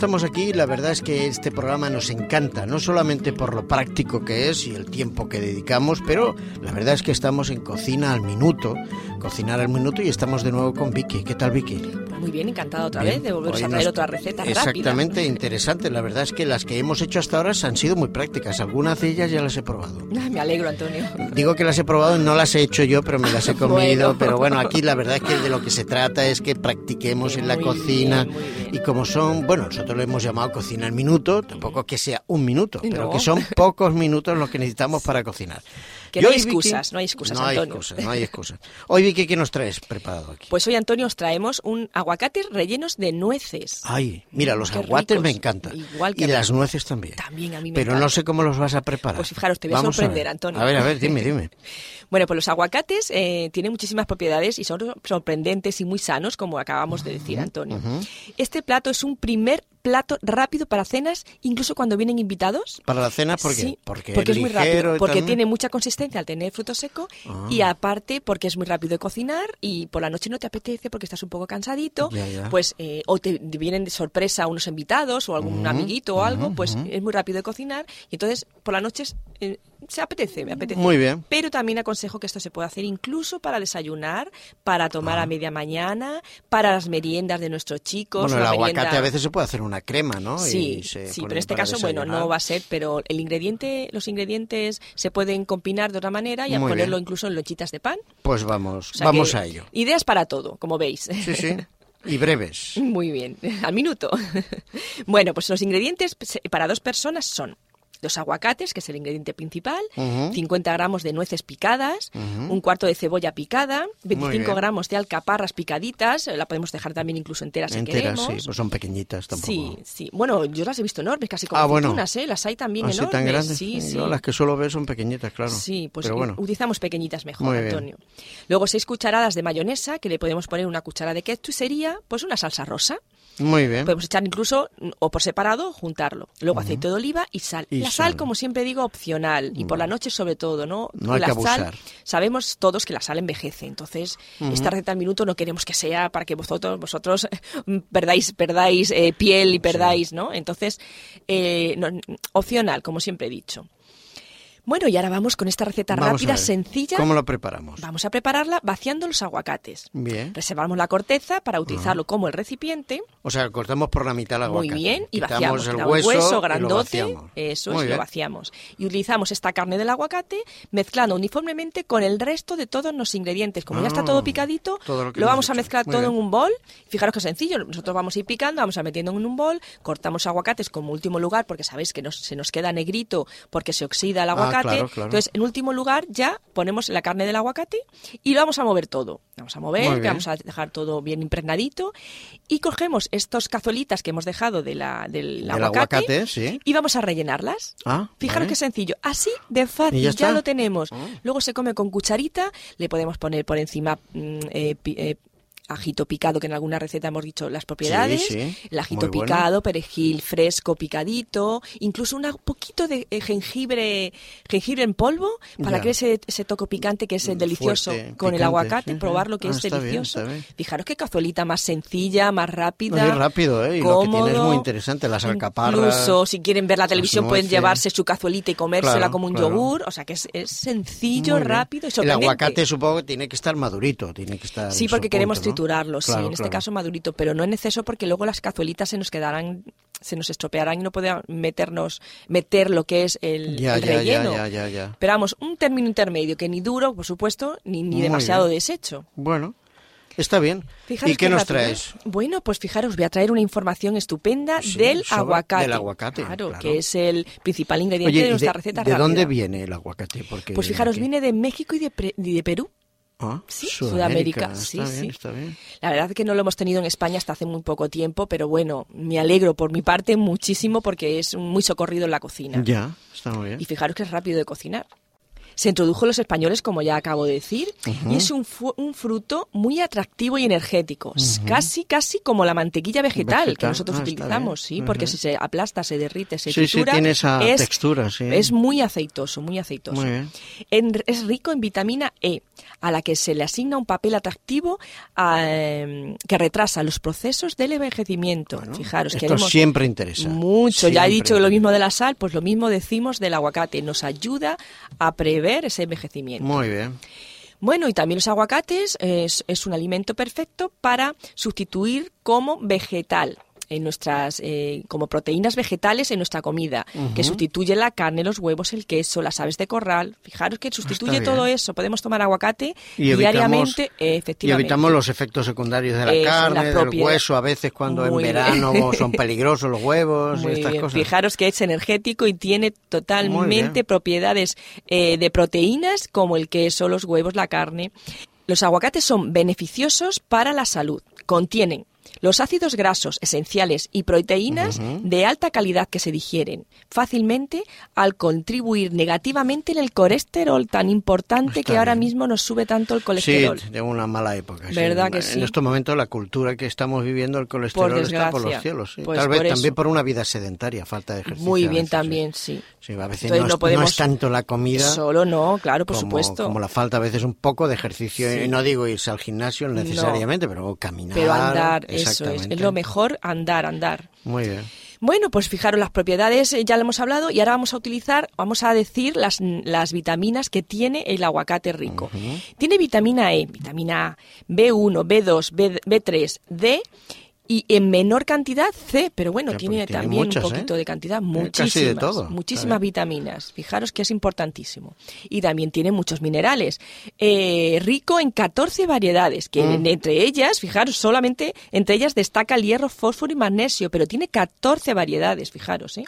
estamos aquí, la verdad es que este programa nos encanta, no solamente por lo práctico que es y el tiempo que dedicamos, pero la verdad es que estamos en Cocina al Minuto, Cocinar al Minuto y estamos de nuevo con Vicky. ¿Qué tal, Vicky? Muy bien, encantada otra vez de volver a traer otra receta Exactamente, interesante. La verdad es que las que hemos hecho hasta ahora han sido muy prácticas. Algunas de ellas ya las he probado. me alegro, Antonio. Digo que las he probado no las he hecho yo, pero me las he comido. Pero bueno, aquí la verdad es que de lo que se trata es que practiquemos en la cocina y como son, bueno, nosotros lo hemos llamado cocina al minuto, tampoco que sea un minuto, pero que son pocos minutos los que necesitamos para cocinar. Que no hay excusas, no hay excusas, no Antonio. Hay excusas, no hay excusas. Hoy, Vicky, ¿qué nos traes preparado aquí? Pues hoy, Antonio, os traemos un aguacates rellenos de nueces. Ay, mira, los aguates me encantan. Igual que y las nueces también. También a mí me Pero no sé cómo los vas a preparar. Pues fijaros, te voy a sorprender, Antonio. A ver, a ver, dime, dime. bueno, pues los aguacates eh, tienen muchísimas propiedades y son sorprendentes y muy sanos, como acabamos de decir, Antonio. Este plato es un primer plato rápido para cenas, incluso cuando vienen invitados. ¿Para la cena por qué? Sí, porque, es muy rápido, porque tiene mucha consistencia al tener fruto seco y ah. aparte porque es muy rápido de cocinar y por la noche no te apetece porque estás un poco cansadito, pues eh, o te vienen de sorpresa unos invitados o algún amiguito o algo, pues es muy rápido de cocinar y entonces por la noche eh, se apetece, me apetece. Muy bien. Pero también aconsejo que esto se pueda hacer incluso para desayunar, para tomar a ah. media mañana, para las meriendas de nuestros chicos. Bueno, el aguacate a veces se puede hacer una crema, ¿no? Sí, sí, pero en este caso, bueno, no va a ser, pero el ingrediente, los ingredientes se pueden combinar de otra manera y ponerlo incluso en lonchitas de pan. Pues vamos, vamos a ello. Ideas para todo, como veis. Sí, sí. Y breves. Muy bien, al minuto. bueno, pues los ingredientes para dos personas son dos aguacates, que es el ingrediente principal, 50 gramos de nueces picadas, un cuarto de cebolla picada, 25 gramos de alcaparras picaditas, la podemos dejar también incluso enteras, si queremos. sí, pues son pequeñitas tampoco. Sí, sí. Bueno, yo las he visto enormes, casi como ah, bueno. ¿eh? Las hay también ¿Así enormes. tan grandes? Sí, sí. las que suelo ver son pequeñitas, claro. Sí, pues utilizamos pequeñitas mejor, Antonio. Luego seis cucharadas de mayonesa, que le podemos poner una cuchara de ketchup y sería pues una salsa rosa. Muy bien. Podemos echar incluso, o por separado, juntarlo. Luego aceite de oliva y sal. la sal, como siempre digo, opcional. Y por la noche sobre todo, ¿no? No hay la que abusar. Sal, sabemos todos que la sal envejece. Entonces, esta receta al minuto no queremos que sea para que vosotros, vosotros perdáis, perdáis eh, piel y perdáis, ¿no? Entonces, eh, opcional, como siempre he dicho. Bueno, y ahora vamos con esta receta rápida, sencilla. ¿Cómo lo preparamos? Vamos a prepararla vaciando los aguacates. Bien. Reservamos la corteza para utilizarlo como el recipiente. O sea, cortamos por la mitad el aguacate. Muy bien, y vaciamos el hueso, grandote. Eso es, lo vaciamos. Y utilizamos esta carne del aguacate mezclando uniformemente con el resto de todos los ingredientes. Como ya está todo ah, picadito, lo, vamos a mezclar todo en un bol. Fijaros que sencillo, nosotros vamos a ir picando, vamos a metiendo en un bol, cortamos aguacates como último lugar porque sabéis que se nos queda negrito porque se oxida el aguacate. Entonces, en último lugar, ya ponemos la carne del aguacate y lo vamos a mover todo. Vamos a mover, vamos a dejar todo bien impregnadito y cogemos estos cazuelitas que hemos dejado de la, del, aguacate, y vamos a rellenarlas. Ah, Fijaros qué sencillo. Así de fácil, ya, lo tenemos. Ah. Luego se come con cucharita, le podemos poner por encima mm, eh, eh, ajito picado, que en alguna receta hemos dicho las propiedades, el ajito picado, perejil fresco picadito, incluso un poquito de eh, jengibre, jengibre en polvo, para que ese, ese toco picante que es el delicioso con el aguacate, probar lo que ah, es delicioso. Fijaros qué cazuelita más sencilla, más rápida. Muy rápido, ¿eh? Y lo que tiene es muy interesante, las alcaparras. Incluso si quieren ver la televisión pueden llevarse su cazuelita y comérsela como un yogur, o sea que es, es sencillo, rápido y El aguacate supongo que tiene que estar madurito, tiene que estar Sí, porque queremos sí, en este caso madurito, pero no en exceso porque luego las cazuelitas se nos quedarán, se nos estropearán y no podemos meternos, meter lo que es el, relleno. pero vamos, un término intermedio que ni duro, por supuesto, ni, ni demasiado deshecho. Bueno. Está bien. ¿Y qué nos traes? Bueno, pues fijaros, voy a traer una información estupenda del aguacate. Del aguacate. Claro, que es el principal ingrediente de nuestra receta ¿De dónde viene el aguacate? Porque pues fijaros, viene de México y de, de Perú. Ah, sí, Sudamérica. sí, sí. La verdad es que no lo hemos tenido en España hasta hace muy poco tiempo, pero bueno, me alegro por mi parte muchísimo porque es muy socorrido en la cocina. Ya, está muy bien. Y fijaros que es rápido de cocinar. Se introdujo los españoles, como ya acabo de decir, y es un, un, fruto muy atractivo y energético, casi casi como la mantequilla vegetal, que nosotros ah, utilizamos, sí, porque si se aplasta, se derrite, se sí, sí, tiene esa es, textura, sí. Es muy aceitoso, muy aceitoso. es rico en vitamina E, a la que se le asigna un papel atractivo em, que retrasa los procesos del envejecimiento. Fijaros, esto siempre interesa. Mucho. ya he dicho lo mismo de la sal, pues lo mismo decimos del aguacate. Nos ayuda a prever ese envejecimiento. Muy bien. Bueno, y también los aguacates es, es un alimento perfecto para sustituir como vegetal en nuestras eh, como proteínas vegetales en nuestra comida, que sustituye la carne, los huevos, el queso, las aves de corral. Fijaros que sustituye todo eso. Podemos tomar aguacate diariamente, efectivamente. Y evitamos los efectos secundarios de la carne, del hueso, a veces cuando en verano son peligrosos los huevos y estas cosas. Fijaros que es energético y tiene totalmente propiedades eh, de proteínas como el queso, los huevos, la carne. Los aguacates son beneficiosos para la salud. Contienen los ácidos grasos esenciales y proteínas de alta calidad que se digieren fácilmente al contribuir negativamente en el colesterol tan importante que ahora mismo nos sube tanto el colesterol. Sí, de una mala época. ¿Verdad que sí? En estos momentos la cultura que estamos viviendo, el colesterol está por los cielos. Pues Tal vez también por una vida sedentaria, falta de ejercicio. Muy bien también, sí. Sí, a veces no, es, tanto la comida. Solo no, claro, por supuesto. Como la falta a veces un poco de ejercicio. Y no digo irse al gimnasio necesariamente, pero caminar. Pero andar, eso es. Es lo mejor andar, andar. Muy bien. Bueno, pues fijaros, las propiedades eh, ya lo hemos hablado y ahora vamos a utilizar, vamos a decir las, las vitaminas que tiene el aguacate rico. Tiene vitamina E, vitamina A, B1, B2, B, B3, D y en menor cantidad C, pero bueno, tiene, también un poquito ¿eh? de cantidad, muchísimas, muchísimas vitaminas. Fijaros que es importantísimo. Y también tiene muchos minerales. Eh, rico en 14 variedades, que mm. entre ellas, fijaros, solamente entre ellas destaca el hierro, fósforo y magnesio, pero tiene 14 variedades, fijaros, ¿eh?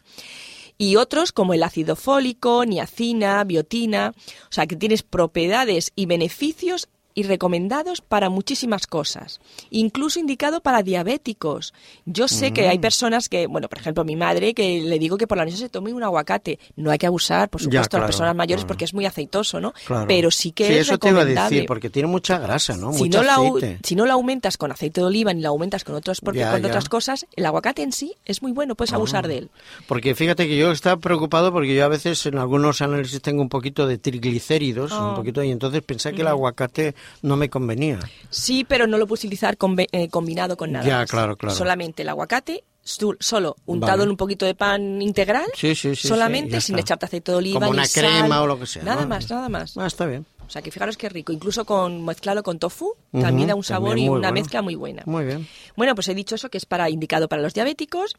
y otros como el ácido fólico, niacina, biotina, o sea que tienes propiedades y beneficios y recomendados para muchísimas cosas, incluso indicado para diabéticos. Yo sé que hay mm. personas que, bueno, por ejemplo, mi madre, que le digo que por la noche se tome un aguacate. No hay que abusar, por supuesto, a las personas mayores porque es muy aceitoso, ¿no? Pero sí que sí, es eso te iba a decir, porque tiene mucha grasa, ¿no? Si, no la, si no la aumentas con aceite de oliva ni la aumentas con, otros, porque, con otras cosas, el aguacate en sí es muy bueno, puedes abusar de él. Porque fíjate que yo estaba preocupado porque yo a veces en algunos análisis tengo un poquito de triglicéridos, un ah. poquito, y entonces pensé que el aguacate no me convenía. Sí, pero no lo puedes utilizar eh, combinado con nada. Ya, claro, claro. Solamente el aguacate solo untado en un poquito de pan integral, sí, sí, sí, solamente sin echarte aceite de oliva como una crema o lo que sea. Nada más, nada más. Ah, está bien. O sea, que fijaros qué rico. Incluso con mezclado con tofu, también da un sabor y una mezcla muy buena. Muy bien. Bueno, pues he dicho eso, que es para indicado para los diabéticos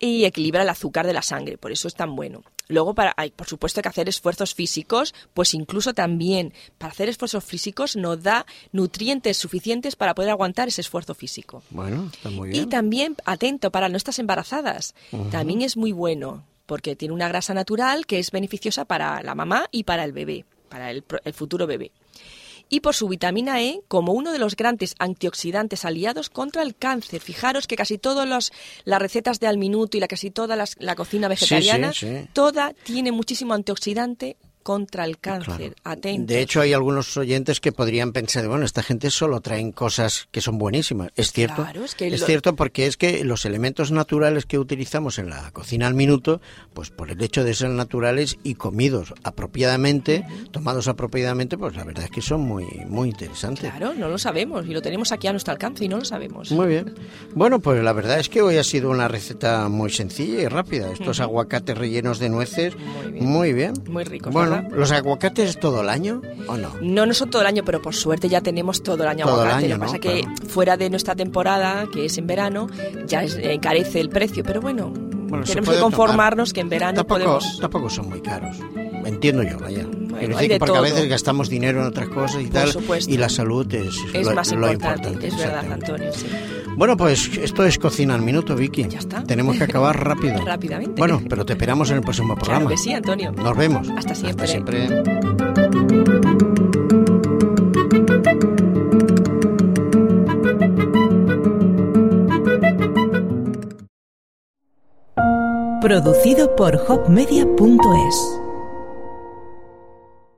y equilibra el azúcar de la sangre, por eso es tan bueno. Luego, para, hay, por supuesto, que hacer esfuerzos físicos, pues incluso también para hacer esfuerzos físicos nos da nutrientes suficientes para poder aguantar ese esfuerzo físico. Bueno, está muy bien. Y también, atento, para nuestras embarazadas, también es muy bueno, porque tiene una grasa natural que es beneficiosa para la mamá y para el bebé para el, futuro bebé y por su vitamina E como uno de los grandes antioxidantes aliados contra el cáncer. Fijaros que casi todas las recetas de al minuto y la casi toda la cocina vegetariana, toda tiene muchísimo antioxidante contra el cáncer. De hecho, hay algunos oyentes que podrían pensar, bueno, esta gente solo traen cosas que son buenísimas. Es cierto. es, cierto porque es que los elementos naturales que utilizamos en la cocina al minuto, pues por el hecho de ser naturales y comidos apropiadamente, tomados apropiadamente, pues la verdad es que son muy, muy interesantes. Claro, no lo sabemos y lo tenemos aquí a nuestro alcance y no lo sabemos. Muy bien. Bueno, pues la verdad es que hoy ha sido una receta muy sencilla y rápida. Estos aguacates rellenos de nueces, muy bien. Muy, rico. Bueno, ¿Los aguacates todo el año o no? No, no son todo el año, pero por suerte ya tenemos todo el año todo aguacate. El año, Lo que pasa es que fuera de nuestra temporada, que es en verano, ya encarece el precio, pero bueno, tenemos que conformarnos que en verano tampoco, podemos... Tampoco son muy caros, entiendo yo, vaya. porque a veces gastamos dinero en otras cosas y tal, y la salud es, es más importante, Es verdad, Antonio, sí. Bueno, pues esto es Cocina al Minuto, Vicky. Ya está. Tenemos que acabar rápido. Rápidamente. Bueno, pero te esperamos en el próximo programa. Claro que sí, Antonio. Nos vemos. Hasta siempre. Hasta siempre. Producido por hopmedia.es